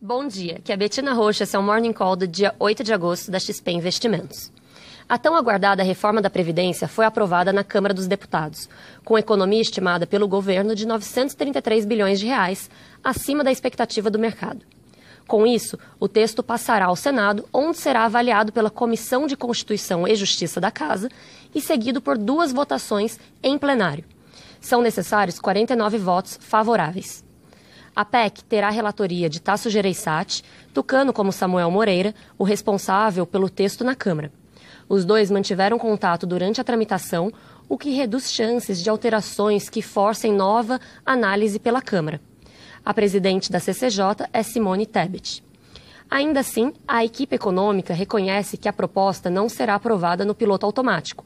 Bom dia, que é Betina Rocha, esse é Morning Call do dia 8 de agosto da XP Investimentos. A tão aguardada reforma da Previdência foi aprovada na Câmara dos Deputados, com economia estimada pelo governo de 933 bilhões de reais, acima da expectativa do mercado. Com isso, o texto passará ao Senado, onde será avaliado pela Comissão de Constituição e Justiça da Casa e seguido por duas votações em plenário. São necessários 49 votos favoráveis. A PEC terá a relatoria de Tasso Gereissati, Tucano como Samuel Moreira, o responsável pelo texto na Câmara. Os dois mantiveram contato durante a tramitação, o que reduz chances de alterações que forcem nova análise pela Câmara. A presidente da CCJ é Simone Tebet. Ainda assim, a equipe econômica reconhece que a proposta não será aprovada no piloto automático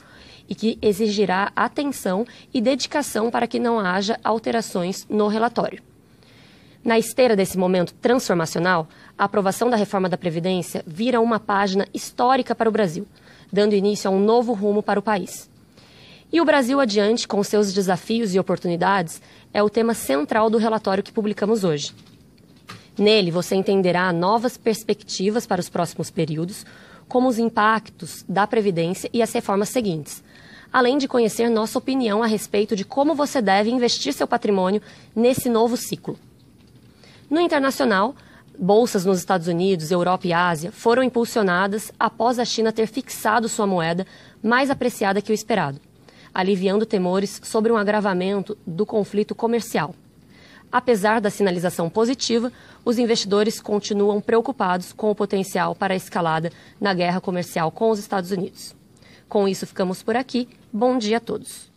e que exigirá atenção e dedicação para que não haja alterações no relatório. Na esteira desse momento transformacional, a aprovação da reforma da Previdência vira uma página histórica para o Brasil, dando início a um novo rumo para o país. E o Brasil adiante, com seus desafios e oportunidades, é o tema central do relatório que publicamos hoje. Nele, você entenderá novas perspectivas para os próximos períodos, como os impactos da Previdência e as reformas seguintes, além de conhecer nossa opinião a respeito de como você deve investir seu patrimônio nesse novo ciclo. No internacional, bolsas nos Estados Unidos, Europa e Ásia foram impulsionadas após a China ter fixado sua moeda mais apreciada que o esperado, aliviando temores sobre um agravamento do conflito comercial. Apesar da sinalização positiva, os investidores continuam preocupados com o potencial para a escalada na guerra comercial com os Estados Unidos. Com isso, ficamos por aqui. Bom dia a todos.